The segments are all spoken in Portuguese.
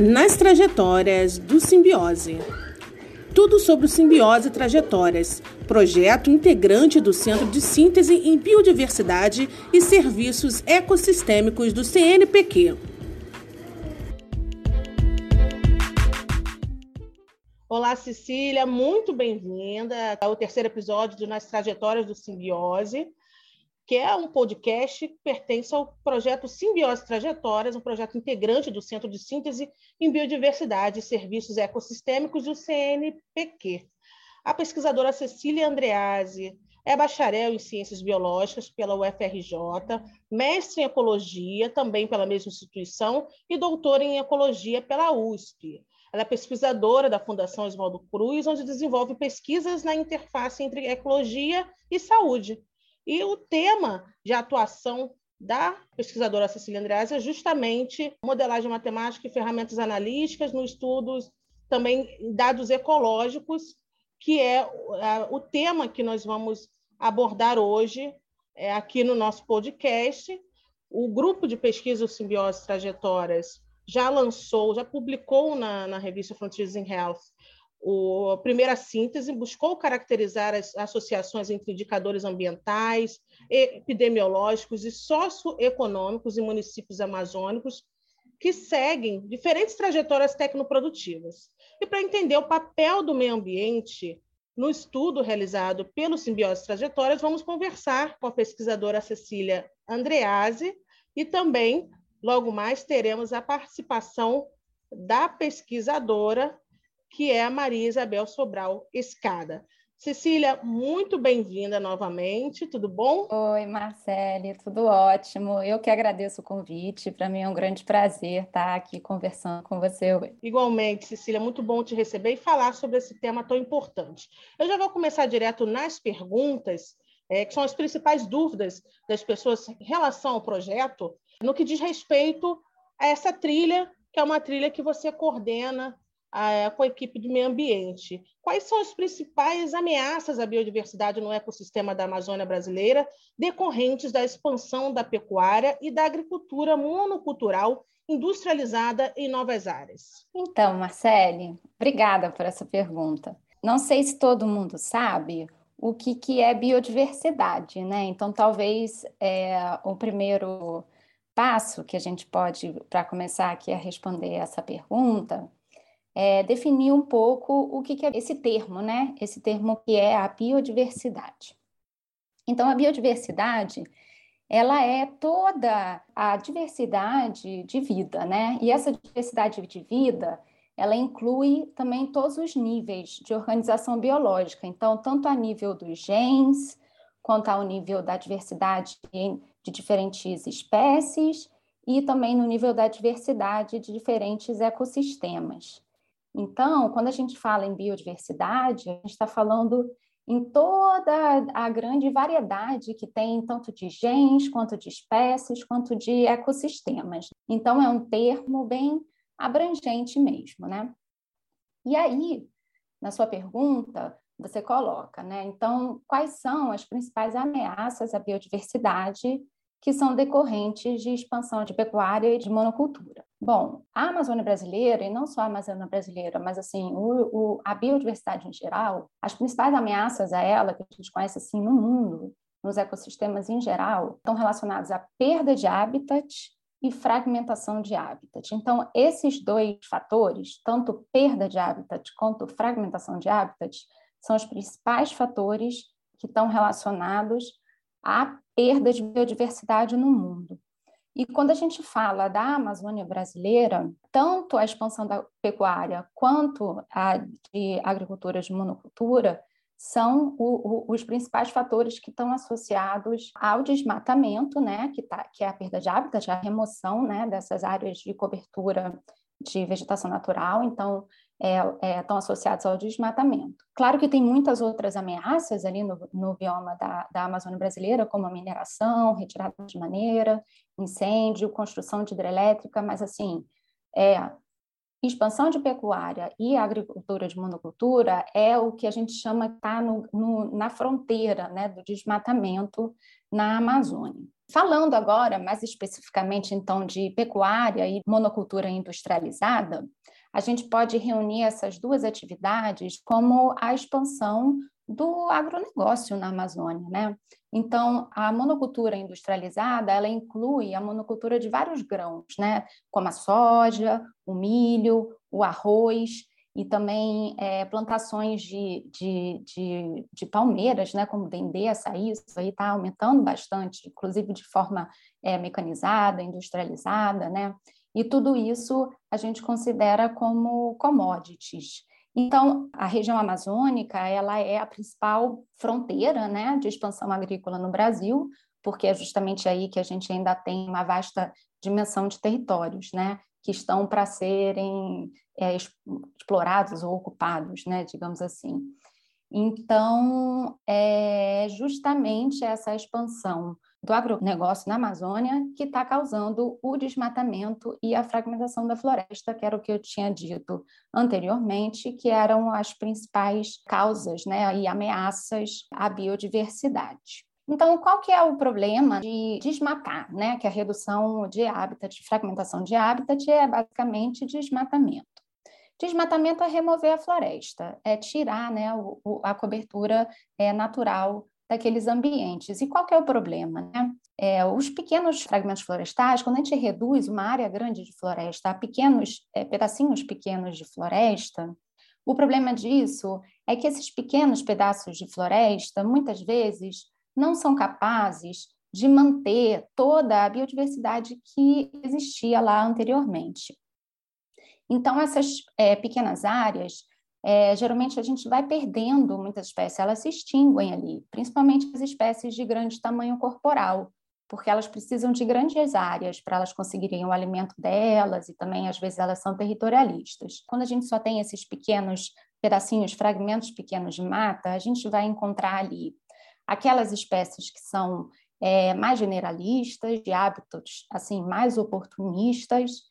Nas trajetórias do Simbiose. Tudo sobre o Simbiose Trajetórias, projeto integrante do Centro de Síntese em Biodiversidade e Serviços Ecossistêmicos do CNPq. Olá, Cecília, muito bem-vinda ao terceiro episódio do Nas Trajetórias do Simbiose que é um podcast que pertence ao projeto Simbiose Trajetórias, um projeto integrante do Centro de Síntese em Biodiversidade e Serviços Ecossistêmicos do CNPq. A pesquisadora Cecília Andreazzi é bacharel em Ciências Biológicas pela UFRJ, mestre em Ecologia, também pela mesma instituição, e doutora em Ecologia pela USP. Ela é pesquisadora da Fundação Oswaldo Cruz, onde desenvolve pesquisas na interface entre ecologia e saúde. E o tema de atuação da pesquisadora Cecília Andreas é justamente modelagem matemática e ferramentas analíticas no estudos também dados ecológicos, que é o tema que nós vamos abordar hoje é, aqui no nosso podcast. O grupo de pesquisa Simbiose Trajetórias já lançou, já publicou na, na revista Frontiers in Health o, a primeira síntese buscou caracterizar as associações entre indicadores ambientais, epidemiológicos e socioeconômicos em municípios amazônicos que seguem diferentes trajetórias tecnoprodutivas. E para entender o papel do meio ambiente no estudo realizado pelo Simbiose Trajetórias, vamos conversar com a pesquisadora Cecília Andreazzi e também, logo mais, teremos a participação da pesquisadora que é a Maria Isabel Sobral Escada. Cecília, muito bem-vinda novamente, tudo bom? Oi, Marcele, tudo ótimo. Eu que agradeço o convite, para mim é um grande prazer estar aqui conversando com você. Igualmente, Cecília, muito bom te receber e falar sobre esse tema tão importante. Eu já vou começar direto nas perguntas, é, que são as principais dúvidas das pessoas em relação ao projeto, no que diz respeito a essa trilha, que é uma trilha que você coordena com a equipe de meio ambiente. Quais são as principais ameaças à biodiversidade no ecossistema da Amazônia brasileira decorrentes da expansão da pecuária e da agricultura monocultural industrializada em novas áreas? Então, Marcele, obrigada por essa pergunta. Não sei se todo mundo sabe o que, que é biodiversidade, né? Então, talvez é, o primeiro passo que a gente pode, para começar aqui a responder essa pergunta, é, definir um pouco o que, que é esse termo, né? Esse termo que é a biodiversidade. Então, a biodiversidade ela é toda a diversidade de vida, né? E essa diversidade de vida, ela inclui também todos os níveis de organização biológica. Então, tanto a nível dos genes, quanto ao nível da diversidade de diferentes espécies e também no nível da diversidade de diferentes ecossistemas. Então, quando a gente fala em biodiversidade, a gente está falando em toda a grande variedade que tem, tanto de genes, quanto de espécies, quanto de ecossistemas. Então, é um termo bem abrangente mesmo, né? E aí, na sua pergunta, você coloca, né? Então, quais são as principais ameaças à biodiversidade que são decorrentes de expansão de pecuária e de monocultura. Bom, a Amazônia brasileira, e não só a Amazônia brasileira, mas assim, o, o, a biodiversidade em geral, as principais ameaças a ela, que a gente conhece assim no mundo, nos ecossistemas em geral, estão relacionadas à perda de habitat e fragmentação de habitat. Então, esses dois fatores, tanto perda de habitat quanto fragmentação de habitat, são os principais fatores que estão relacionados à perda de biodiversidade no mundo. E quando a gente fala da Amazônia brasileira, tanto a expansão da pecuária quanto a de agricultura de monocultura são o, o, os principais fatores que estão associados ao desmatamento, né, que, tá, que é a perda de hábitat, a remoção né, dessas áreas de cobertura de vegetação natural. Então, é, é, estão associados ao desmatamento. Claro que tem muitas outras ameaças ali no, no bioma da, da, Amazônia brasileira, como a mineração, retirada de maneira, incêndio, construção de hidrelétrica, mas assim, é, expansão de pecuária e agricultura de monocultura é o que a gente chama que está na fronteira né, do desmatamento na Amazônia. Falando agora mais especificamente então de pecuária e monocultura industrializada, a gente pode reunir essas duas atividades como a expansão do agronegócio na Amazônia, né? Então, a monocultura industrializada, ela inclui a monocultura de vários grãos, né? Como a soja, o milho, o arroz, e também é, plantações de, de, de, de, palmeiras, né, como dendê, açaí, isso aí está aumentando bastante, inclusive de forma é, mecanizada, industrializada, né? E tudo isso a gente considera como commodities. Então, a região amazônica ela é a principal fronteira né, de expansão agrícola no Brasil, porque é justamente aí que a gente ainda tem uma vasta dimensão de territórios, né? que estão para serem é, explorados ou ocupados, né, digamos assim. Então, é justamente essa expansão do agronegócio na Amazônia que está causando o desmatamento e a fragmentação da floresta, que era o que eu tinha dito anteriormente, que eram as principais causas né, e ameaças à biodiversidade. Então, qual que é o problema de desmatar, né? Que a redução de hábitat, de fragmentação de hábitat é basicamente desmatamento. Desmatamento é remover a floresta, é tirar né, a cobertura é, natural daqueles ambientes. E qual que é o problema? Né? É, os pequenos fragmentos florestais, quando a gente reduz uma área grande de floresta a pequenos é, pedacinhos pequenos de floresta, o problema disso é que esses pequenos pedaços de floresta, muitas vezes, não são capazes de manter toda a biodiversidade que existia lá anteriormente. Então, essas é, pequenas áreas, é, geralmente a gente vai perdendo muitas espécies, elas se extinguem ali, principalmente as espécies de grande tamanho corporal, porque elas precisam de grandes áreas para elas conseguirem o alimento delas e também, às vezes, elas são territorialistas. Quando a gente só tem esses pequenos pedacinhos, fragmentos pequenos de mata, a gente vai encontrar ali aquelas espécies que são é, mais generalistas, de hábitos assim mais oportunistas,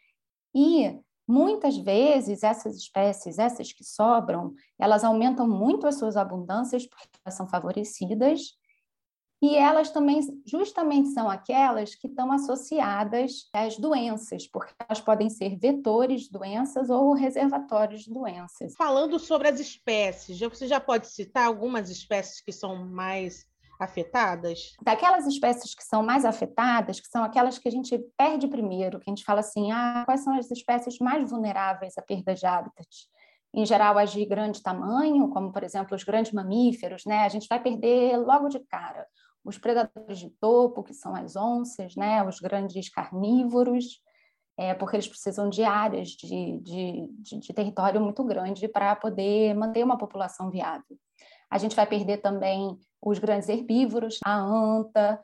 e muitas vezes essas espécies, essas que sobram, elas aumentam muito as suas abundâncias porque elas são favorecidas, e elas também justamente são aquelas que estão associadas às doenças, porque elas podem ser vetores de doenças ou reservatórios de doenças. Falando sobre as espécies, você já pode citar algumas espécies que são mais afetadas? Daquelas espécies que são mais afetadas, que são aquelas que a gente perde primeiro, que a gente fala assim, ah, quais são as espécies mais vulneráveis à perda de hábitat? Em geral, as de grande tamanho, como, por exemplo, os grandes mamíferos, né? A gente vai perder logo de cara. Os predadores de topo, que são as onças, né? Os grandes carnívoros, é, porque eles precisam de áreas de, de, de, de território muito grande para poder manter uma população viável. A gente vai perder também os grandes herbívoros, a anta,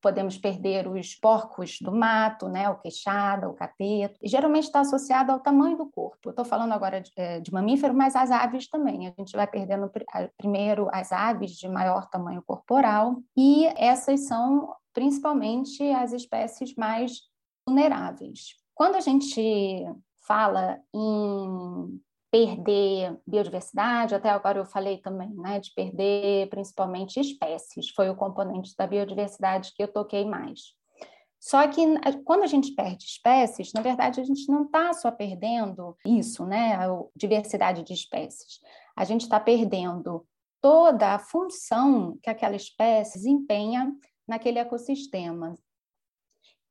podemos perder os porcos do mato, né, o queixada, o cateto, e geralmente está associado ao tamanho do corpo. Estou falando agora de, é, de, mamífero, mas as aves também. A gente vai perdendo primeiro as aves de maior tamanho corporal, e essas são principalmente as espécies mais vulneráveis. Quando a gente fala em perder biodiversidade, até agora eu falei também, né, de perder principalmente espécies, foi o componente da biodiversidade que eu toquei mais. Só que quando a gente perde espécies, na verdade a gente não está só perdendo isso, né, a diversidade de espécies. A gente está perdendo toda a função que aquela espécie desempenha naquele ecossistema.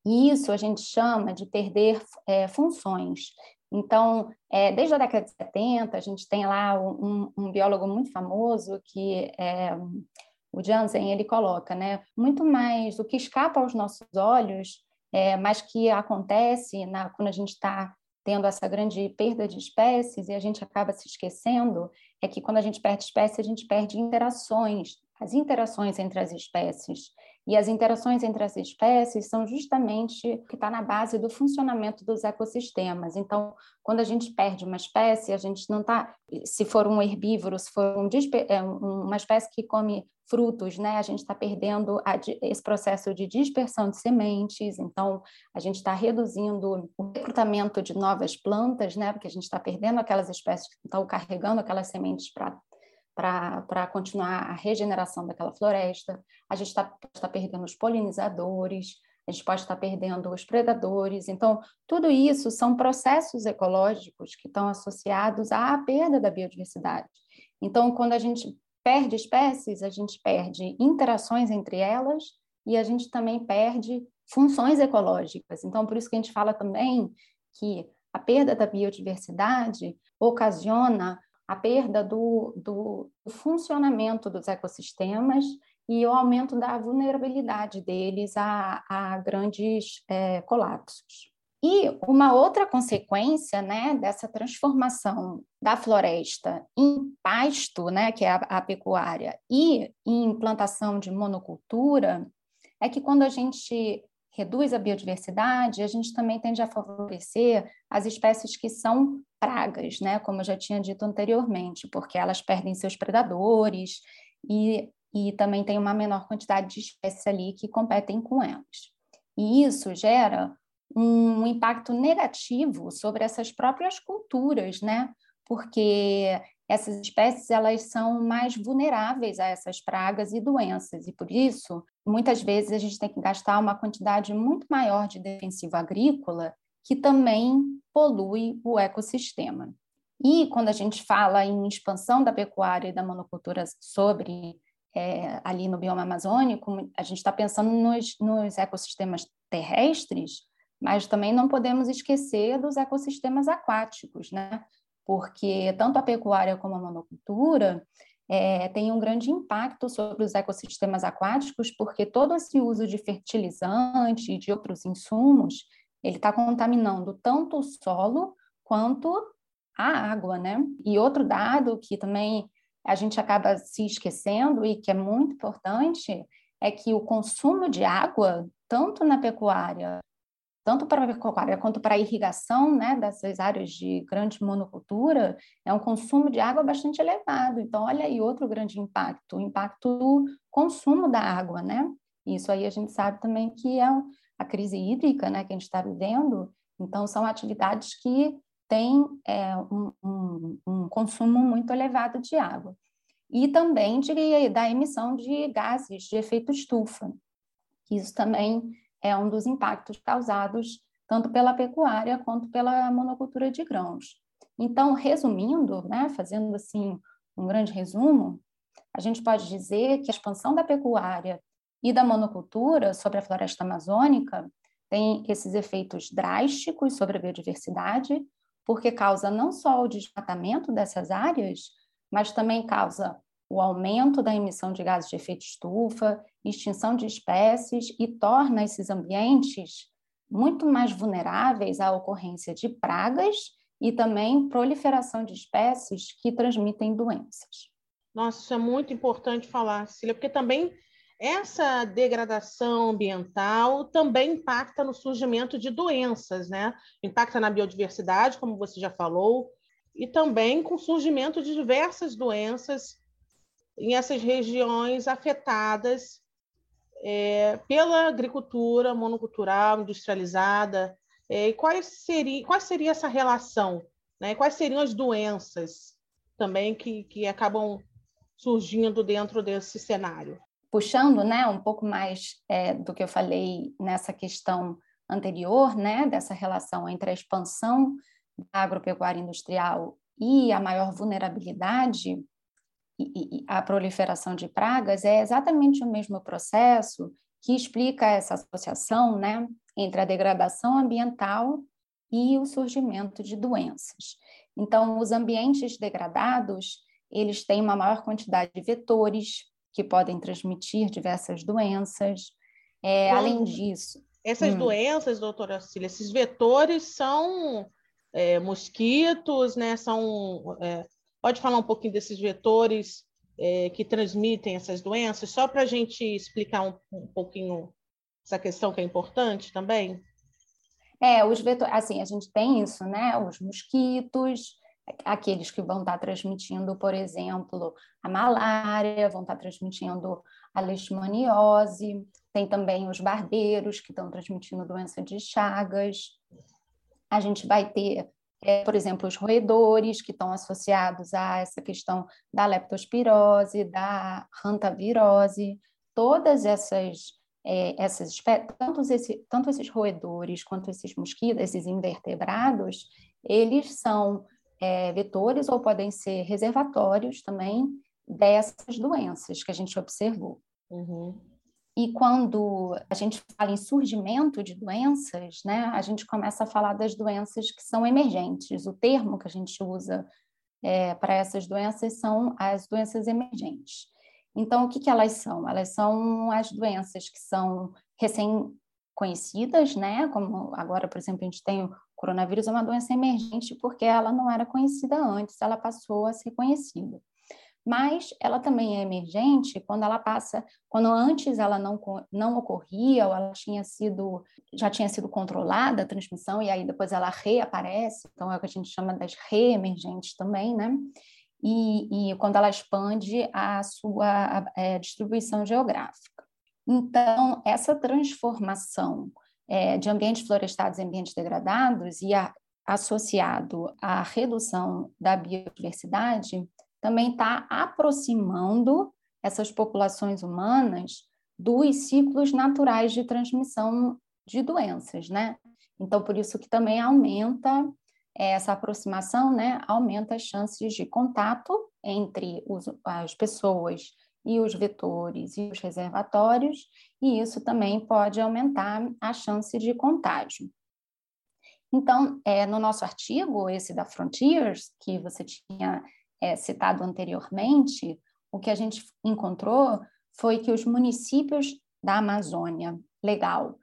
E isso a gente chama de perder é, funções. Então, é, desde a década de 70, a gente tem lá um, um biólogo muito famoso que é, o Jansen, ele coloca, né, muito mais o que escapa aos nossos olhos, é, mas que acontece na, quando a gente está tendo essa grande perda de espécies e a gente acaba se esquecendo, é que quando a gente perde espécie, a gente perde interações, as interações entre as espécies. E as interações entre as espécies são justamente o que está na base do funcionamento dos ecossistemas. Então, quando a gente perde uma espécie, a gente não está. Se for um herbívoro, se for um, é, uma espécie que come frutos, né? A gente está perdendo a, esse processo de dispersão de sementes, então a gente está reduzindo o recrutamento de novas plantas, né? Porque a gente está perdendo aquelas espécies que estão carregando aquelas sementes para para continuar a regeneração daquela floresta, a gente está tá perdendo os polinizadores, a gente pode estar tá perdendo os predadores. Então, tudo isso são processos ecológicos que estão associados à perda da biodiversidade. Então, quando a gente perde espécies, a gente perde interações entre elas e a gente também perde funções ecológicas. Então, por isso que a gente fala também que a perda da biodiversidade ocasiona a perda do, do, funcionamento dos ecossistemas e o aumento da vulnerabilidade deles a, a grandes é, colapsos. E uma outra consequência né, dessa transformação da floresta em pasto, né, que é a, a pecuária, e em implantação de monocultura, é que quando a gente reduz a biodiversidade, a gente também tende a favorecer as espécies que são pragas, né? como eu já tinha dito anteriormente, porque elas perdem seus predadores e, e também tem uma menor quantidade de espécies ali que competem com elas. E isso gera um impacto negativo sobre essas próprias culturas, né? Porque essas espécies elas são mais vulneráveis a essas pragas e doenças e por isso muitas vezes a gente tem que gastar uma quantidade muito maior de defensivo agrícola que também polui o ecossistema. E quando a gente fala em expansão da pecuária e da monocultura sobre é, ali no bioma amazônico, a gente está pensando nos, nos ecossistemas terrestres, mas também não podemos esquecer dos ecossistemas aquáticos, né? Porque tanto a pecuária como a monocultura é, tem um grande impacto sobre os ecossistemas aquáticos, porque todo esse uso de fertilizante e de outros insumos, ele está contaminando tanto o solo quanto a água, né? E outro dado que também a gente acaba se esquecendo e que é muito importante é que o consumo de água, tanto na pecuária tanto para a pecuária quanto para a irrigação né, dessas áreas de grande monocultura, é um consumo de água bastante elevado. Então, olha aí outro grande impacto, o impacto do consumo da água, né? Isso aí a gente sabe também que é a crise hídrica né, que a gente está vivendo. Então, são atividades que têm é, um, um, um consumo muito elevado de água. E também de, da emissão de gases de efeito estufa. Isso também é um dos impactos causados tanto pela pecuária quanto pela monocultura de grãos. Então, resumindo, né, fazendo assim um grande resumo, a gente pode dizer que a expansão da pecuária e da monocultura sobre a floresta amazônica tem esses efeitos drásticos sobre a biodiversidade, porque causa não só o desmatamento dessas áreas, mas também causa o aumento da emissão de gases de efeito estufa, extinção de espécies e torna esses ambientes muito mais vulneráveis à ocorrência de pragas e também proliferação de espécies que transmitem doenças. Nossa, isso é muito importante falar, Cília, porque também essa degradação ambiental também impacta no surgimento de doenças, né? Impacta na biodiversidade, como você já falou, e também com o surgimento de diversas doenças em essas regiões afetadas é, pela agricultura monocultural, industrializada. É, e quais seria, qual seria essa relação? Né? Quais seriam as doenças também que, que acabam surgindo dentro desse cenário? Puxando né, um pouco mais é, do que eu falei nessa questão anterior, né, dessa relação entre a expansão da agropecuária industrial e a maior vulnerabilidade e, a proliferação de pragas é exatamente o mesmo processo que explica essa associação né, entre a degradação ambiental e o surgimento de doenças. Então, os ambientes degradados, eles têm uma maior quantidade de vetores que podem transmitir diversas doenças. É, além disso... Essas hum. doenças, doutora Cília, esses vetores são é, mosquitos, né? São é, Pode falar um pouquinho desses vetores é, que transmitem essas doenças, só para a gente explicar um, um, pouquinho essa questão que é importante também? É, os vetores, assim, a gente tem isso, né? Os mosquitos, aqueles que vão estar transmitindo, por exemplo, a malária, vão estar transmitindo a leishmaniose, tem também os barbeiros que estão transmitindo doença de chagas. A gente vai ter é, por exemplo, os roedores, que estão associados a essa questão da leptospirose, da hantavirose, todas essas, é, essas tanto, esse, tanto esses roedores quanto esses mosquitos, esses invertebrados, eles são é, vetores ou podem ser reservatórios também dessas doenças que a gente observou. Uhum. E quando a gente fala em surgimento de doenças, né, a gente começa a falar das doenças que são emergentes. O termo que a gente usa é, para essas doenças são as doenças emergentes. Então, o que, que elas são? Elas são as doenças que são recém-conhecidas, né? Como agora, por exemplo, a gente tem o coronavírus, é uma doença emergente porque ela não era conhecida antes, ela passou a ser conhecida mas ela também é emergente quando ela passa, quando antes ela não, não ocorria, ou ela tinha sido, já tinha sido controlada a transmissão, e aí depois ela reaparece, então é o que a gente chama das reemergentes também, né? E, e quando ela expande a sua é, distribuição geográfica. Então, essa transformação é, de ambientes florestados em ambientes degradados e a, associado à redução da biodiversidade também está aproximando essas populações humanas dos ciclos naturais de transmissão de doenças, né? Então, por isso que também aumenta é, essa aproximação, né? Aumenta as chances de contato entre os, as pessoas e os vetores e os reservatórios, e isso também pode aumentar a chance de contágio. Então, é, no nosso artigo, esse da Frontiers, que você tinha é, citado anteriormente, o que a gente encontrou foi que os municípios da Amazônia legal,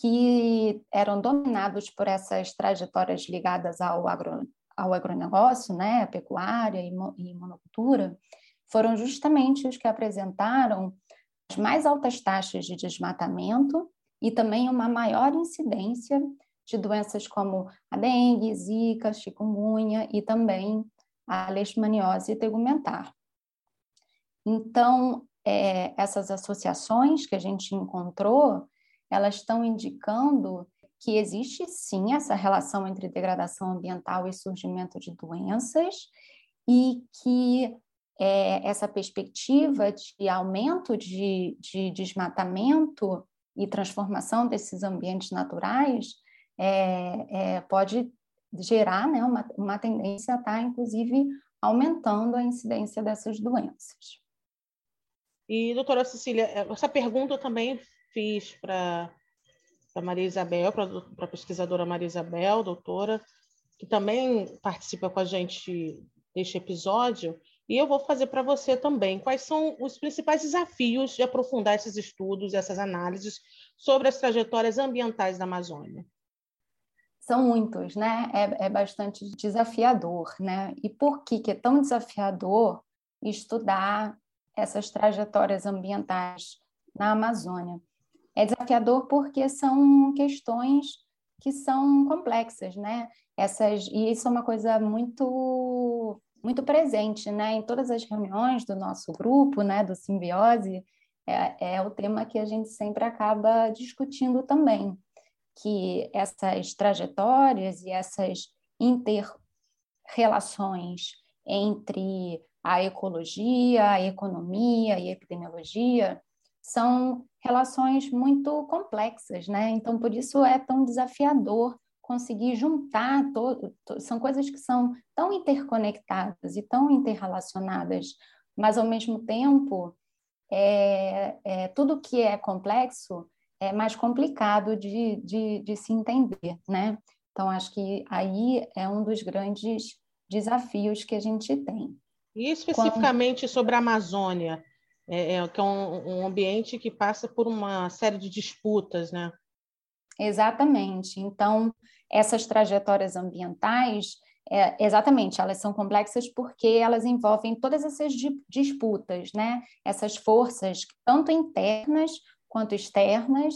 que eram dominados por essas trajetórias ligadas ao, agro, ao agronegócio, né, pecuária e, e monocultura, foram justamente os que apresentaram as mais altas taxas de desmatamento e também uma maior incidência de doenças como a dengue, zika, chikungunya e também a leishmaniose tegumentar. Então, é, essas associações que a gente encontrou, elas estão indicando que existe sim essa relação entre degradação ambiental e surgimento de doenças e que é, essa perspectiva de aumento de, de, desmatamento e transformação desses ambientes naturais é, é, pode gerar né, uma, uma tendência a estar, tá, inclusive, aumentando a incidência dessas doenças. E, doutora Cecília, essa pergunta eu também fiz para a Maria Isabel, para a pesquisadora Maria Isabel, doutora, que também participa com a gente deste episódio, e eu vou fazer para você também. Quais são os principais desafios de aprofundar esses estudos, essas análises sobre as trajetórias ambientais da Amazônia? são muitos, né? É, é bastante desafiador, né? E por que, que é tão desafiador estudar essas trajetórias ambientais na Amazônia? É desafiador porque são questões que são complexas, né? Essas e isso é uma coisa muito muito presente, né? Em todas as reuniões do nosso grupo, né? Do simbiose é, é o tema que a gente sempre acaba discutindo também que essas trajetórias e essas interrelações entre a ecologia, a economia e a epidemiologia são relações muito complexas, né? Então, por isso é tão desafiador conseguir juntar todo, são coisas que são tão interconectadas e tão interrelacionadas, mas ao mesmo tempo é, é, tudo que é complexo é mais complicado de, de, de se entender, né? Então, acho que aí é um dos grandes desafios que a gente tem. E especificamente Quando... sobre a Amazônia, é, é, que é um, um, ambiente que passa por uma série de disputas, né? Exatamente. Então, essas trajetórias ambientais, é, exatamente, elas são complexas porque elas envolvem todas essas disputas, né? Essas forças, tanto internas quanto externas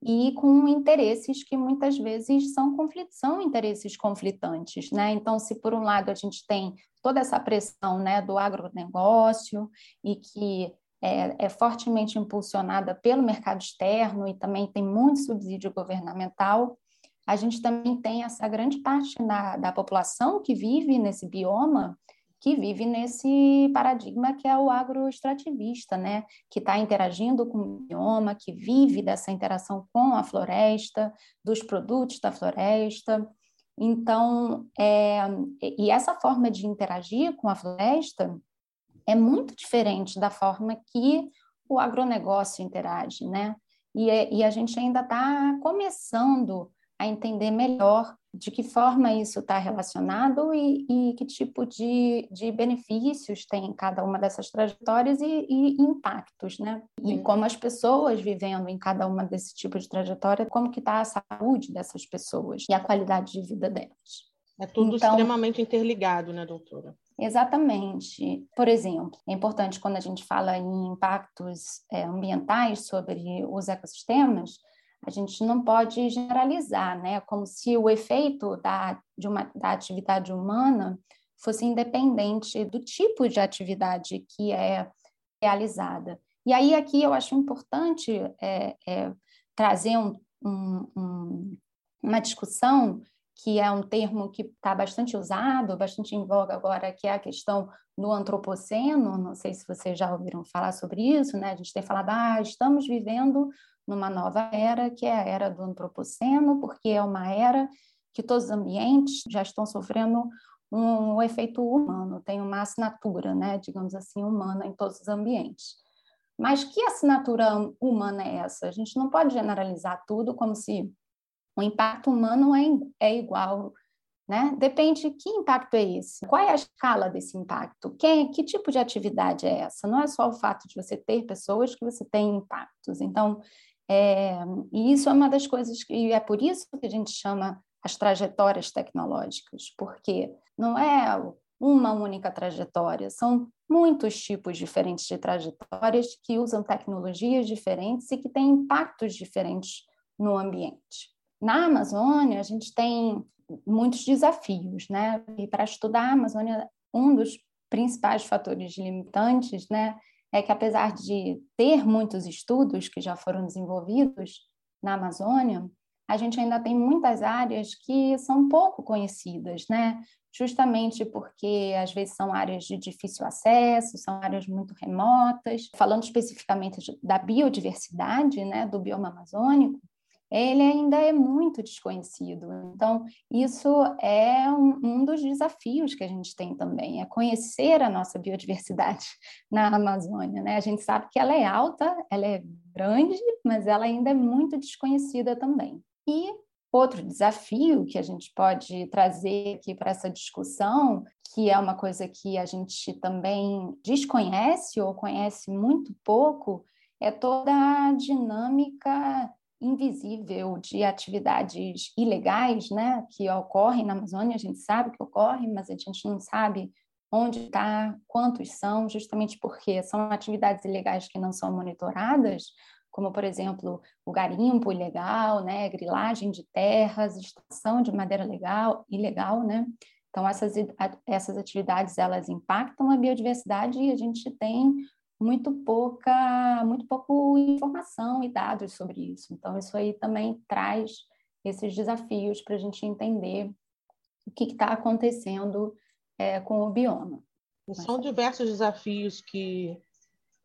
e com interesses que muitas vezes são conflitos, são interesses conflitantes, né? Então, se por um lado a gente tem toda essa pressão, né, do agronegócio e que é, é fortemente impulsionada pelo mercado externo e também tem muito subsídio governamental, a gente também tem essa grande parte na, da população que vive nesse bioma, que vive nesse paradigma que é o agroextrativista, né? que está interagindo com o bioma, que vive dessa interação com a floresta, dos produtos da floresta. Então, é, e essa forma de interagir com a floresta é muito diferente da forma que o agronegócio interage, né? E, é, e a gente ainda está começando a entender melhor de que forma isso está relacionado e, e, que tipo de, de benefícios tem cada uma dessas trajetórias e, e impactos, né? E como as pessoas vivendo em cada uma desse tipo de trajetória, como que está a saúde dessas pessoas e a qualidade de vida delas. É tudo então, extremamente interligado, né, doutora? Exatamente. Por exemplo, é importante quando a gente fala em impactos é, ambientais sobre os ecossistemas, a gente não pode generalizar, né? Como se o efeito da, de uma, da atividade humana fosse independente do tipo de atividade que é realizada. E aí aqui eu acho importante é, é, trazer um, um, um, uma discussão que é um termo que está bastante usado, bastante em voga agora, que é a questão do antropoceno. Não sei se vocês já ouviram falar sobre isso, né? A gente tem falado, ah, estamos vivendo numa nova era, que é a era do antropoceno, porque é uma era que todos os ambientes já estão sofrendo um, um efeito humano, tem uma assinatura, né, digamos assim, humana em todos os ambientes. Mas que assinatura humana é essa? A gente não pode generalizar tudo como se o impacto humano é, é igual, né? Depende que impacto é esse, qual é a escala desse impacto, que, que tipo de atividade é essa? Não é só o fato de você ter pessoas que você tem impactos. Então, é, e isso é uma das coisas que e é por isso que a gente chama as trajetórias tecnológicas, porque não é uma única trajetória, são muitos tipos diferentes de trajetórias que usam tecnologias diferentes e que têm impactos diferentes no ambiente. Na Amazônia, a gente tem muitos desafios, né? E para estudar a Amazônia, um dos principais fatores limitantes, né, é que apesar de ter muitos estudos que já foram desenvolvidos na Amazônia, a gente ainda tem muitas áreas que são pouco conhecidas, né? Justamente porque às vezes são áreas de difícil acesso, são áreas muito remotas. Falando especificamente da biodiversidade, né, do bioma amazônico, ele ainda é muito desconhecido. Então, isso é um, um, dos desafios que a gente tem também, é conhecer a nossa biodiversidade na Amazônia. Né? A gente sabe que ela é alta, ela é grande, mas ela ainda é muito desconhecida também. E outro desafio que a gente pode trazer aqui para essa discussão, que é uma coisa que a gente também desconhece ou conhece muito pouco, é toda a dinâmica invisível de atividades ilegais, né, que ocorrem na Amazônia, a gente sabe que ocorrem, mas a gente não sabe onde está, quantos são, justamente porque são atividades ilegais que não são monitoradas, como, por exemplo, o garimpo ilegal, né, grilagem de terras, extração de madeira legal, ilegal, né? Então, essas, essas atividades, elas impactam a biodiversidade e a gente tem muito pouca, muito pouco informação e dados sobre isso. Então, isso aí também traz esses desafios para a gente entender o que está acontecendo é, com o bioma. São diversos desafios que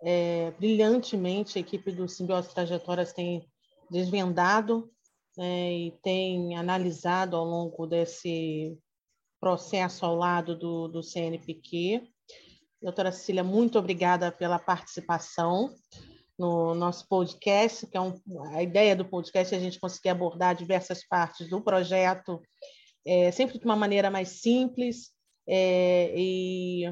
é, brilhantemente a equipe do Simbiose Trajetórias tem desvendado né, e tem analisado ao longo desse processo ao lado do, do CNPq. Doutora Cecília, muito obrigada pela participação no nosso podcast, que é um, a ideia do podcast é a gente conseguir abordar diversas partes do projeto, é, sempre de uma maneira mais simples é, e,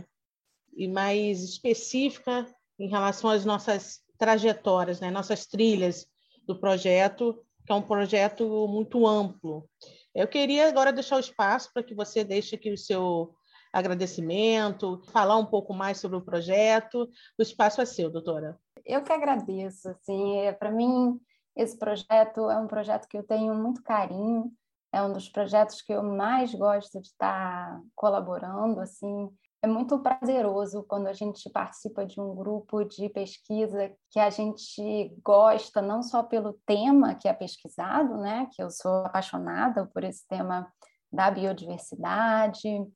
e mais específica em relação às nossas trajetórias, né, nossas trilhas do projeto, que é um projeto muito amplo. Eu queria agora deixar o espaço para que você deixe aqui o seu agradecimento, falar um pouco mais sobre o projeto. O espaço é seu, doutora. Eu que agradeço. Assim, é, para mim, esse projeto é um projeto que eu tenho muito carinho. É um dos projetos que eu mais gosto de estar colaborando. Assim, é muito prazeroso quando a gente participa de um grupo de pesquisa que a gente gosta não só pelo tema que é pesquisado, né, que eu sou apaixonada por esse tema da biodiversidade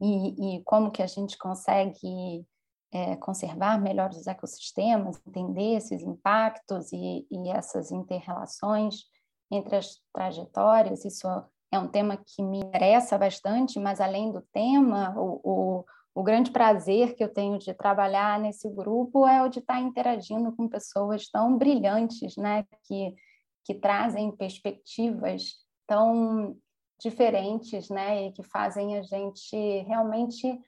e, e como que a gente consegue é, conservar melhor os ecossistemas, entender esses impactos e, e essas interrelações entre as trajetórias. Isso é um tema que me interessa bastante, mas além do tema, o, o, o, grande prazer que eu tenho de trabalhar nesse grupo é o de estar interagindo com pessoas tão brilhantes, né, que, que trazem perspectivas tão diferentes, né, e que fazem a gente realmente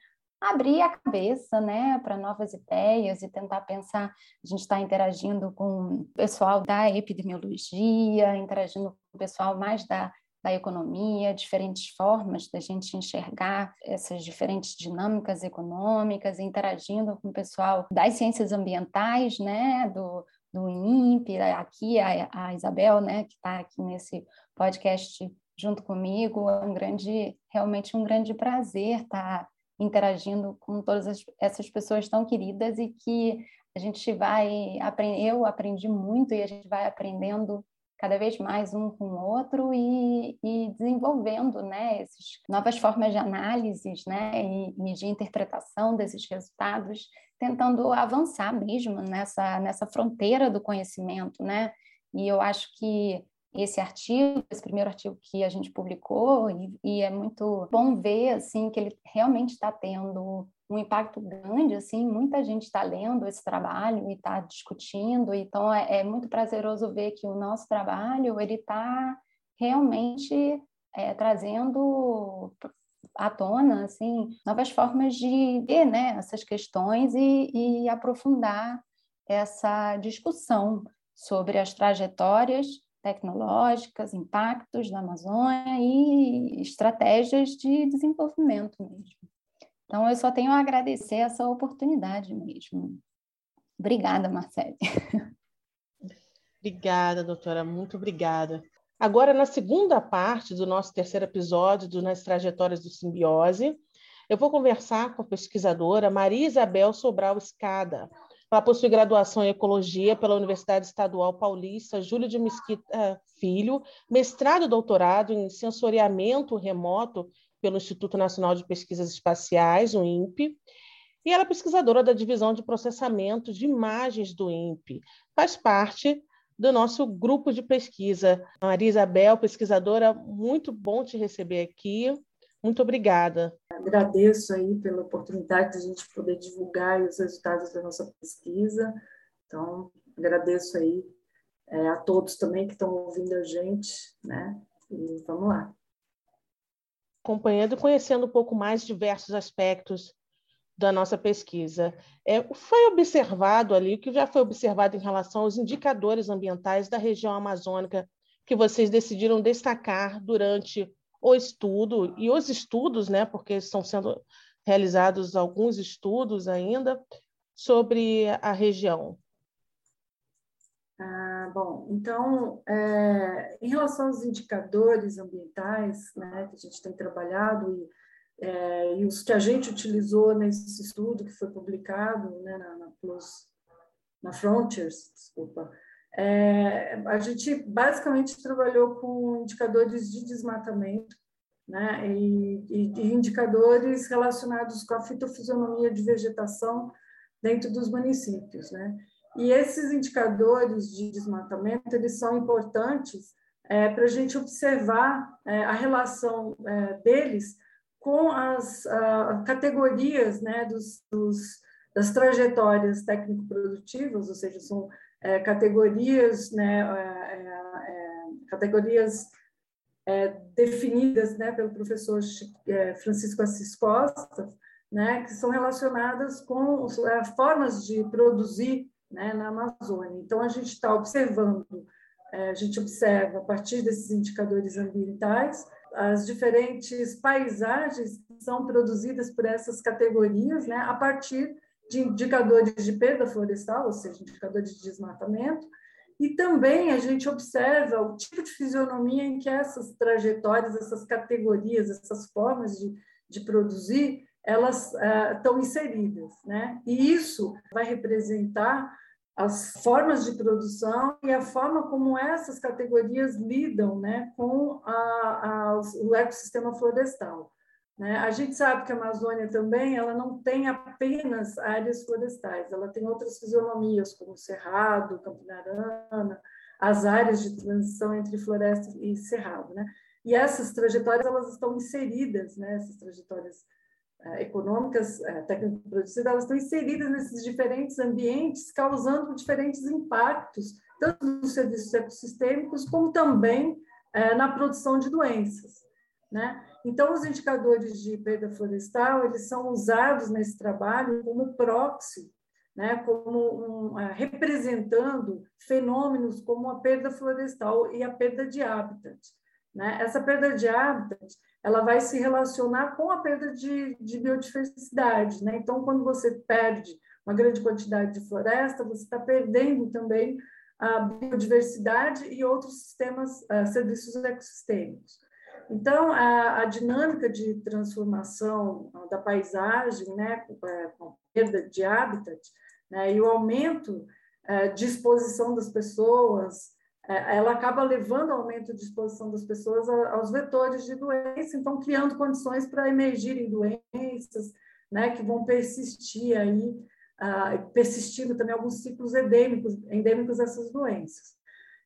abrir a cabeça, né, para novas ideias e tentar pensar. A gente está interagindo com o pessoal da epidemiologia, interagindo com o pessoal mais da da economia, diferentes formas da gente enxergar essas diferentes dinâmicas econômicas, interagindo com o pessoal das ciências ambientais, né, do, do INPE, aqui a, a Isabel, né, que está aqui nesse podcast junto comigo, é um grande, realmente um grande prazer estar interagindo com todas as, essas pessoas tão queridas e que a gente vai aprender, eu aprendi muito e a gente vai aprendendo cada vez mais um com o outro e, e desenvolvendo né, essas novas formas de análises né, e, e, de interpretação desses resultados, tentando avançar mesmo nessa, nessa fronteira do conhecimento. Né? E eu acho que esse artigo, esse primeiro artigo que a gente publicou, e, e é muito bom ver assim que ele realmente está tendo um impacto grande, assim, muita gente está lendo esse trabalho e está discutindo, então é, é, muito prazeroso ver que o nosso trabalho ele está realmente é, trazendo à tona, assim, novas formas de ver, né, essas questões e, e aprofundar essa discussão sobre as trajetórias tecnológicas, impactos da Amazônia e estratégias de desenvolvimento mesmo. Então, eu só tenho a agradecer essa oportunidade mesmo. Obrigada, Marcele. Obrigada, doutora, muito obrigada. Agora, na segunda parte do nosso terceiro episódio do Nas Trajetórias do Simbiose, eu vou conversar com a pesquisadora Maria Isabel Sobral Escada. Ela possui graduação em Ecologia pela Universidade Estadual Paulista Júlio de Mesquita Filho, mestrado e doutorado em Sensoriamento Remoto pelo Instituto Nacional de Pesquisas Espaciais, o INPE, e ela é pesquisadora da Divisão de Processamento de Imagens do INPE. Faz parte do nosso grupo de pesquisa. Maria Isabel, pesquisadora, muito bom te receber aqui. Muito obrigada. Agradeço aí pela oportunidade de a gente poder divulgar os resultados da nossa pesquisa. Então, agradeço aí é, a todos também que estão ouvindo a gente, né? E vamos lá acompanhando e conhecendo um pouco mais diversos aspectos da nossa pesquisa. É, foi observado ali, o que já foi observado em relação aos indicadores ambientais da região amazônica que vocês decidiram destacar durante o estudo e os estudos, né, porque estão sendo realizados alguns estudos ainda sobre a região. Ah, bom, então, é, em relação aos indicadores ambientais, né, que a gente tem trabalhado e, é, e, os que a gente utilizou nesse estudo que foi publicado né, na, na, na Frontiers, desculpa, é, a gente basicamente trabalhou com indicadores de desmatamento, né, e, e, e indicadores relacionados com a fitofisionomia de vegetação dentro dos municípios, né? E esses indicadores de desmatamento, eles são importantes é, para a gente observar é, a relação é, deles com as a, categorias né, dos, dos, das trajetórias técnico-produtivas, ou seja, são é, categorias, né, é, é, categorias definidas né, pelo professor Francisco Assis Costa, né, que são relacionadas com formas de produzir né, na Amazônia. Então, a gente está observando, é, a gente observa, a partir desses indicadores ambientais, as diferentes paisagens que são produzidas por essas categorias, né, a partir de indicadores de perda florestal, ou seja, indicadores de desmatamento, e também a gente observa o tipo de fisionomia em que essas trajetórias, essas categorias, essas formas de, de produzir, elas uh, estão inseridas, né? E isso vai representar as formas de produção e a forma como essas categorias lidam, né, com a, a, o ecossistema florestal. Né? A gente sabe que a Amazônia também ela não tem apenas áreas florestais, ela tem outras fisionomias, como o Cerrado, Campinarana, as áreas de transição entre floresta e cerrado. Né? E essas trajetórias elas estão inseridas, né? essas trajetórias uh, econômicas, uh, técnico-produzidas, elas estão inseridas nesses diferentes ambientes, causando diferentes impactos, tanto nos serviços ecossistêmicos, como também uh, na produção de doenças. Né? Então, os indicadores de perda florestal, eles são usados nesse trabalho como proxy, né, como um, uh, representando fenômenos como a perda florestal e a perda de habitat. Né? Essa perda de habitat, ela vai se relacionar com a perda de, de biodiversidade. Né? Então, quando você perde uma grande quantidade de floresta, você está perdendo também a biodiversidade e outros sistemas, uh, serviços ecossistêmicos. Então, a, a, dinâmica de transformação da paisagem, né, é, com perda de habitat, né, e o aumento é, de exposição das pessoas, é, ela acaba levando ao aumento de exposição das pessoas aos vetores de doença, então criando condições para emergirem doenças, né, que vão persistir aí, uh, persistindo também alguns ciclos endêmicos, endêmicos dessas doenças.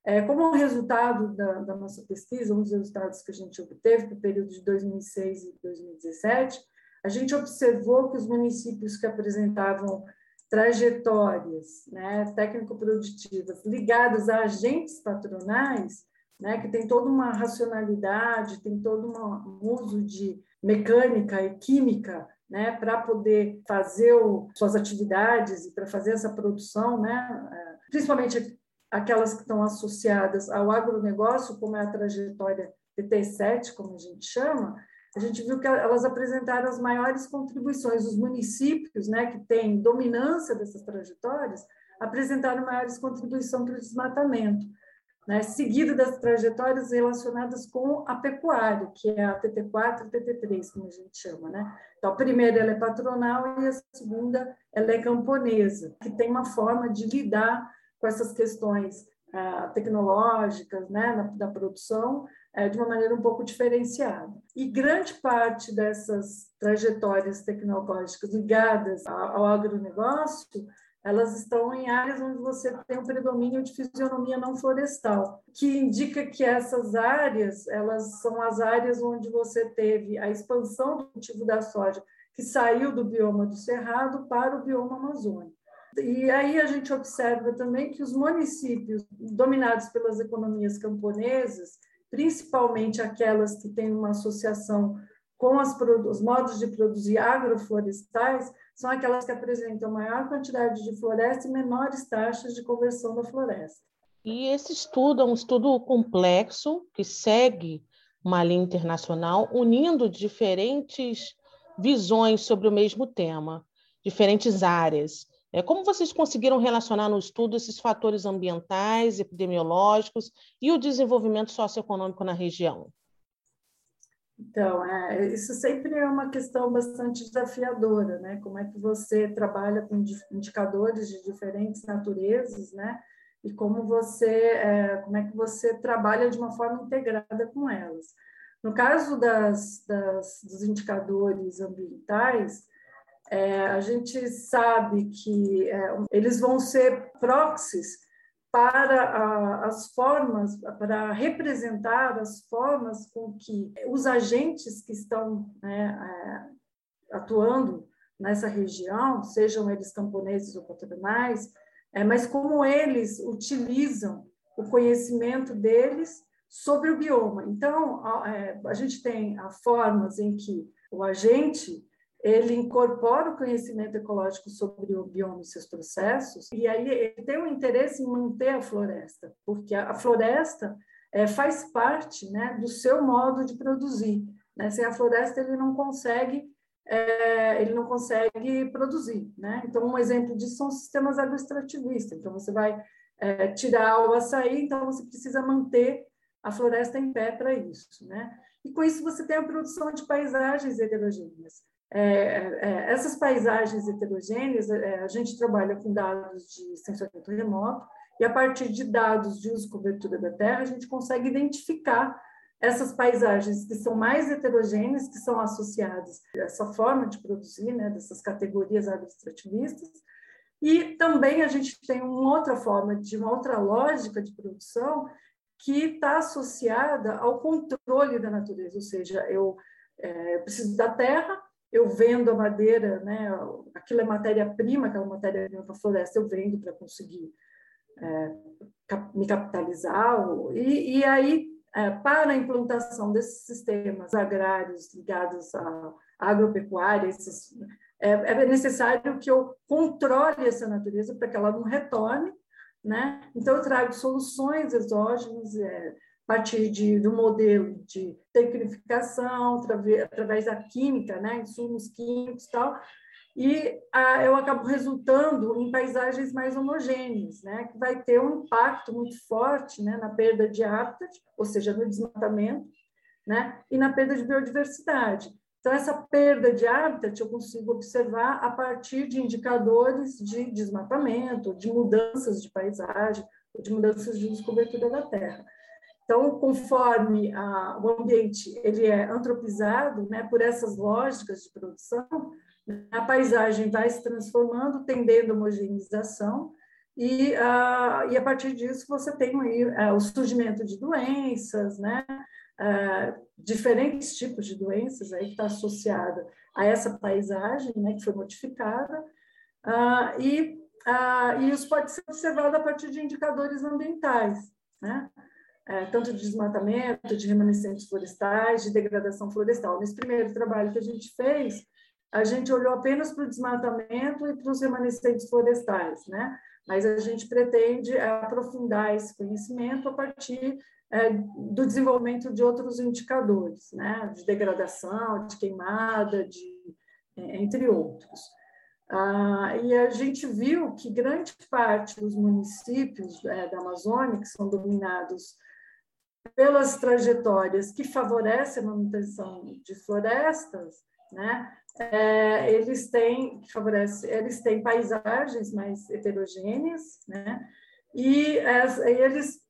É, como resultado da, da, nossa pesquisa, um dos resultados que a gente obteve para o período de 2006 e 2017, a gente observou que os municípios que apresentavam trajetórias né, técnico-produtivas ligadas a agentes patronais, né, que tem toda uma racionalidade, tem todo uma, um uso de mecânica e química né, para poder fazer o, suas atividades e para fazer essa produção, né, é, principalmente aquelas que estão associadas ao agronegócio, como é a trajetória PT7, como a gente chama, a gente viu que elas apresentaram as maiores contribuições. Os municípios, né, que têm dominância dessas trajetórias, apresentaram maiores contribuições para o desmatamento, né, seguido das trajetórias relacionadas com a pecuária, que é a TT4 e TT3, como a gente chama. Né? Então, a primeira ela é patronal e a segunda ela é camponesa, que tem uma forma de lidar com essas questões uh, tecnológicas né, na, da produção uh, de uma maneira um pouco diferenciada. E grande parte dessas trajetórias tecnológicas ligadas ao, ao agronegócio elas estão em áreas onde você tem um predomínio de fisionomia não florestal, que indica que essas áreas, elas são as áreas onde você teve a expansão do cultivo da soja, que saiu do bioma do cerrado para o bioma amazônico. E aí a gente observa também que os municípios dominados pelas economias camponesas, principalmente aquelas que têm uma associação com as, os modos de produzir agroflorestais, são aquelas que apresentam maior quantidade de floresta e menores taxas de conversão da floresta. E esse estudo é um estudo complexo que segue uma linha internacional, unindo diferentes visões sobre o mesmo tema, diferentes áreas. É, como vocês conseguiram relacionar no estudo esses fatores ambientais, epidemiológicos e o desenvolvimento socioeconômico na região? Então, é, isso sempre é uma questão bastante desafiadora, né? Como é que você trabalha com indicadores de diferentes naturezas, né? E como você, é, como é que você trabalha de uma forma integrada com elas. No caso das, das dos indicadores ambientais, é, a gente sabe que é, eles vão ser proxies para a, as formas, para representar as formas com que os agentes que estão né, é, atuando nessa região, sejam eles camponeses ou patronais, é, mas como eles utilizam o conhecimento deles sobre o bioma. Então, a, é, a gente tem formas em que o agente ele incorpora o conhecimento ecológico sobre o bioma e seus processos, e aí ele tem um interesse em manter a floresta, porque a floresta é, faz parte né, do seu modo de produzir. Né? Sem a floresta ele não consegue é, ele não consegue produzir. Né? Então, um exemplo disso são sistemas agroextrativistas. Então, você vai é, tirar o açaí, então você precisa manter a floresta em pé para isso. Né? E com isso você tem a produção de paisagens heterogêneas. É, é, essas paisagens heterogêneas, é, a gente trabalha com dados de sensoramento remoto, e a partir de dados de uso e cobertura da terra, a gente consegue identificar essas paisagens que são mais heterogêneas, que são associadas a essa forma de produzir, né, dessas categorias agroextrativistas, e também a gente tem uma outra forma, de uma outra lógica de produção que está associada ao controle da natureza, ou seja, eu é, preciso da terra, eu vendo a madeira, né, aquilo é matéria-prima, aquela matéria-prima para a floresta, eu vendo para conseguir é, me capitalizar, e, e aí é, para a implantação desses sistemas agrários ligados à agropecuária, esses, é, é, necessário que eu controle essa natureza para que ela não retorne, né? Então eu trago soluções exógenas é, partir de, do modelo de tecnificação, através, através da química, né? Insumos químicos e tal, e ah, eu acabo resultando em paisagens mais homogêneas, né, que vai ter um impacto muito forte né, na perda de hábitat, ou seja, no desmatamento, né, e na perda de biodiversidade. Então, essa perda de hábitat eu consigo observar a partir de indicadores de desmatamento, de mudanças de paisagem, de mudanças de descobertura da terra. Então, conforme a, o ambiente ele é antropizado né, por essas lógicas de produção, a paisagem vai se transformando, tendendo a homogeneização, e, uh, e a partir disso você tem aí, uh, o surgimento de doenças, né? Uh, diferentes tipos de doenças aí que está associada a essa paisagem, né, que foi modificada, e, e isso pode ser observado a partir de indicadores ambientais, né? É, tanto de desmatamento, de remanescentes florestais, de degradação florestal. Nesse primeiro trabalho que a gente fez, a gente olhou apenas para o desmatamento e para os remanescentes florestais, né? Mas a gente pretende aprofundar esse conhecimento a partir é, do desenvolvimento de outros indicadores, né? De degradação, de queimada, de, é, entre outros. Ah, e a gente viu que grande parte dos municípios é, da Amazônia, que são dominados pelas trajetórias que favorecem a manutenção de florestas, né? é, eles têm favorece, eles têm paisagens mais heterogêneas, né? E eles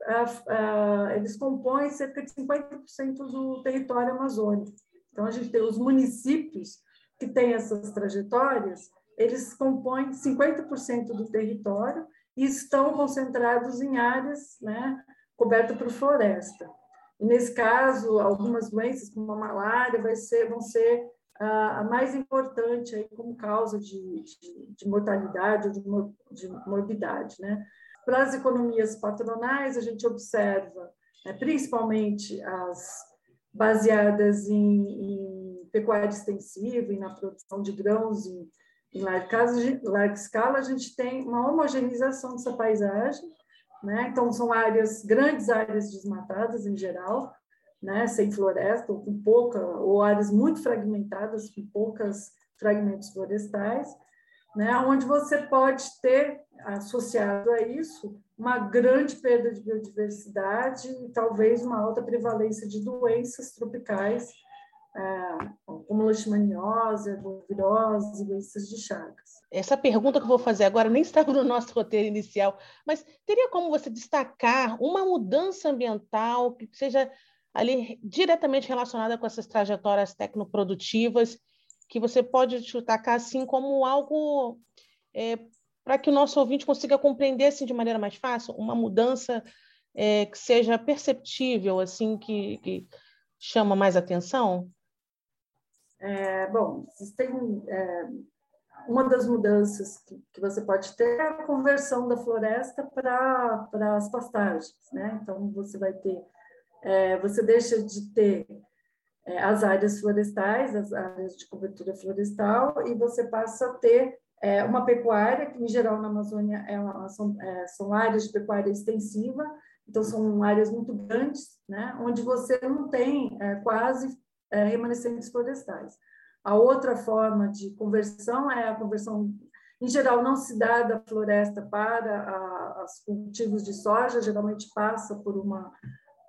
eles compõem cerca de 50% do território amazônico. Então a gente tem os municípios que têm essas trajetórias, eles compõem 50% do território e estão concentrados em áreas, né, cobertas por floresta. E nesse caso, algumas doenças como a malária vai ser, vão ser a mais importante aí como causa de, de, de mortalidade ou de, de, morbidade. Né? Para as economias patronais, a gente observa, né, principalmente as baseadas em, em, pecuária extensiva e na produção de grãos em, em larga escala, a gente tem uma homogeneização dessa paisagem, né? Então, são áreas, grandes áreas desmatadas em geral, né, sem floresta, ou com pouca, ou áreas muito fragmentadas, com poucas fragmentos florestais, né, onde você pode ter, associado a isso, uma grande perda de biodiversidade e talvez uma alta prevalência de doenças tropicais, é, como leishmaniose, virose, doenças de Chagas. Essa pergunta que eu vou fazer agora nem estava no nosso roteiro inicial, mas teria como você destacar uma mudança ambiental que seja ali diretamente relacionada com essas trajetórias tecnoprodutivas, que você pode destacar assim como algo é, para que o nosso ouvinte consiga compreender assim, de maneira mais fácil, uma mudança é, que seja perceptível, assim, que, que chama mais atenção? É, bom, tem é, uma das mudanças que, que, você pode ter é a conversão da floresta para as pastagens, né? Então você vai ter é, você deixa de ter é, as áreas florestais, as áreas de cobertura florestal, e você passa a ter é, uma pecuária, que em geral na Amazônia é uma, são, é, são áreas de pecuária extensiva, então são áreas muito grandes, né, onde você não tem é, quase remanescentes florestais. A outra forma de conversão é a conversão, em geral, não se dá da floresta para os cultivos de soja, geralmente passa por uma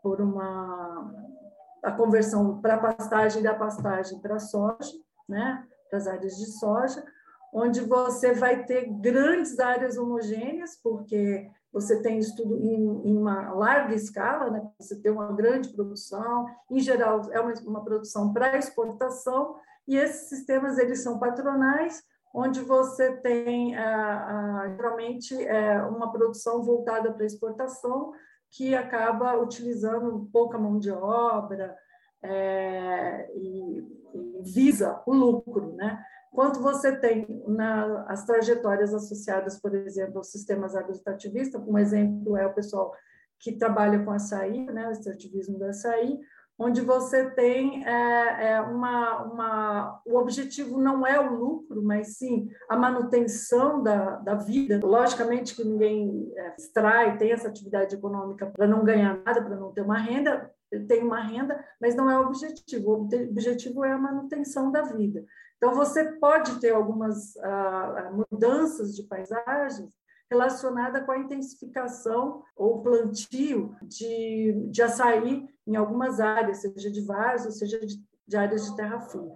por uma a conversão para pastagem da pastagem para soja, né? para as áreas de soja, onde você vai ter grandes áreas homogêneas, porque você tem estudo em, em uma larga escala, né? você tem uma grande produção, em geral é uma, uma produção para exportação, e esses sistemas eles são patronais, onde você tem ah, ah, geralmente é, uma produção voltada para exportação, que acaba utilizando pouca mão de obra é, e, e visa o lucro, né? Quanto você tem nas trajetórias associadas, por exemplo, aos sistemas agroextrativistas, um exemplo é o pessoal que trabalha com açaí, né, o extrativismo do açaí, onde você tem é, é, uma, uma. O objetivo não é o lucro, mas sim a manutenção da, da vida. Logicamente que ninguém é, extrai, tem essa atividade econômica para não ganhar nada, para não ter uma renda, tem uma renda, mas não é o objetivo. O objetivo é a manutenção da vida. Então, você pode ter algumas ah, mudanças de paisagens relacionada com a intensificação ou plantio de, de açaí em algumas áreas, seja de vaso, seja de, de áreas de terra firme.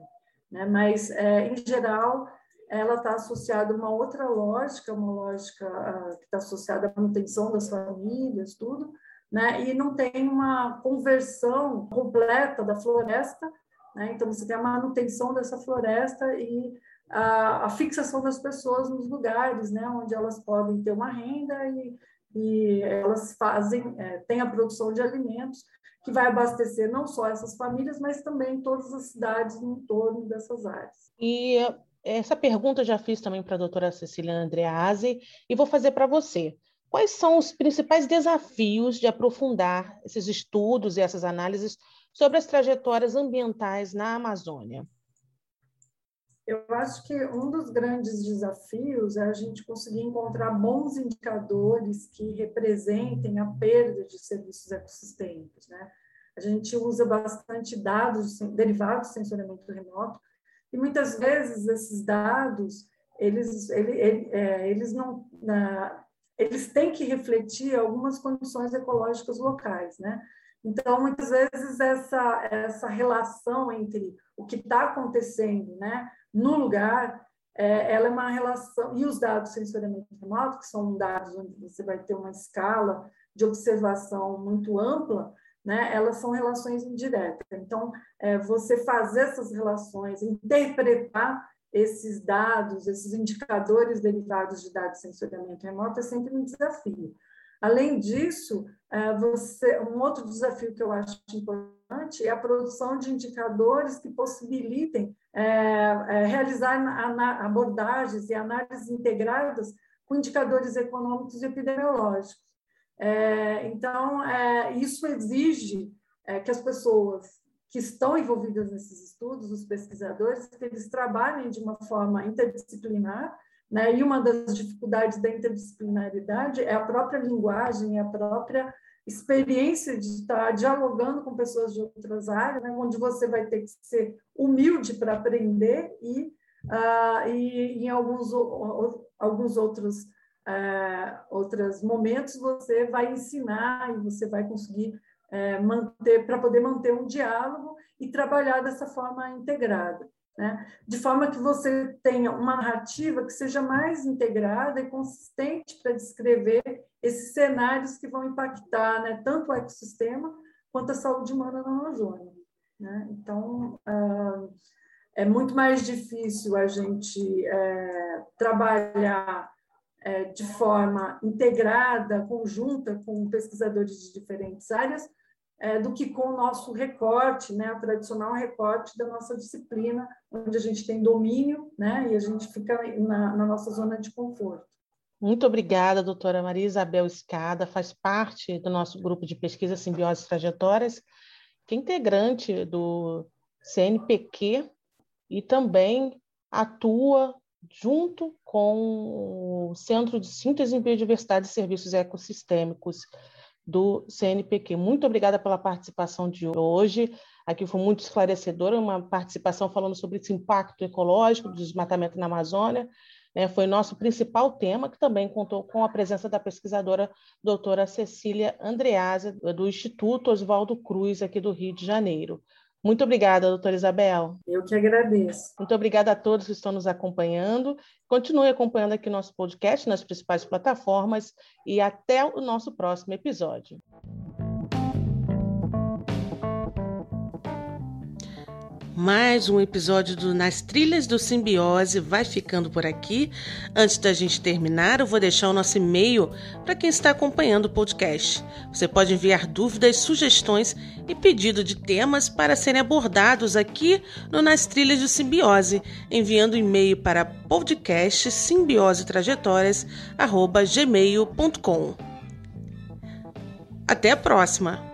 Né? Mas, é, em geral, ela está associada a uma outra lógica, uma lógica uh, que está associada à manutenção das famílias, tudo, né? e não tem uma conversão completa da floresta, né? então você tem a manutenção dessa floresta e a, a, fixação das pessoas nos lugares, né, onde elas podem ter uma renda e, e elas fazem, é, tem a produção de alimentos que vai abastecer não só essas famílias, mas também todas as cidades no entorno dessas áreas. E essa pergunta eu já fiz também para a doutora Cecília Andreazzi e vou fazer para você. Quais são os principais desafios de aprofundar esses estudos e essas análises sobre as trajetórias ambientais na Amazônia? Eu acho que um dos grandes desafios é a gente conseguir encontrar bons indicadores que representem a perda de serviços ecossistêmicos, né? A gente usa bastante dados derivados do sensoriamento remoto e muitas vezes esses dados eles ele, ele, é, eles não na, eles têm que refletir algumas condições ecológicas locais, né? Então muitas vezes essa essa relação entre o que está acontecendo, né? No lugar, é, ela é uma relação, e os dados de sensoriamento remoto, que são dados onde você vai ter uma escala de observação muito ampla, né, elas são relações indiretas. Então, é, você fazer essas relações, interpretar esses dados, esses indicadores derivados de dados de sensoriamento remoto é sempre um desafio. Além disso, é, você, um outro desafio que eu acho importante é a produção de indicadores que possibilitem é, é, realizar abordagens e análises integradas com indicadores econômicos e epidemiológicos. É, então, é, isso exige é, que as pessoas que estão envolvidas nesses estudos, os pesquisadores, que eles trabalhem de uma forma interdisciplinar, né? e uma das dificuldades da interdisciplinaridade é a própria linguagem, a própria experiência de estar dialogando com pessoas de outras áreas, né, onde você vai ter que ser humilde para aprender e, uh, e em alguns, alguns outros, uh, outros momentos você vai ensinar e você vai conseguir uh, manter, para poder manter um diálogo e trabalhar dessa forma integrada. Né? De forma que você tenha uma narrativa que seja mais integrada e consistente para descrever esses cenários que vão impactar né, tanto o ecossistema quanto a saúde humana na Amazônia. Né? Então, ah, é muito mais difícil a gente é, trabalhar é, de forma integrada, conjunta, com pesquisadores de diferentes áreas, é, do que com o nosso recorte, né, o tradicional recorte da nossa disciplina, onde a gente tem domínio né, e a gente fica na, na nossa zona de conforto. Muito obrigada, doutora Maria Isabel Escada, faz parte do nosso grupo de pesquisa Simbiose Trajetórias, que é integrante do CNPq e também atua junto com o Centro de Síntese em Biodiversidade e Serviços Ecossistêmicos do CNPq. Muito obrigada pela participação de hoje. Aqui foi muito esclarecedora, uma participação falando sobre esse impacto ecológico do desmatamento na Amazônia. Né? Foi nosso principal tema, que também contou com a presença da pesquisadora doutora Cecília Andreasa, do Instituto Oswaldo Cruz, aqui do Rio de Janeiro. Muito obrigada, doutora Isabel. Eu que agradeço. Muito obrigada a todos que estão nos acompanhando. Continue acompanhando aqui nosso podcast nas principais plataformas e até o nosso próximo episódio. Mais um episódio do Nas Trilhas do Simbiose vai ficando por aqui. Antes da gente terminar, eu vou deixar o nosso e-mail para quem está acompanhando o podcast. Você pode enviar dúvidas, sugestões e pedido de temas para serem abordados aqui no Nas Trilhas do Simbiose, enviando e-mail para podcast simbiosetrajetórias@gmail.com. Até a próxima.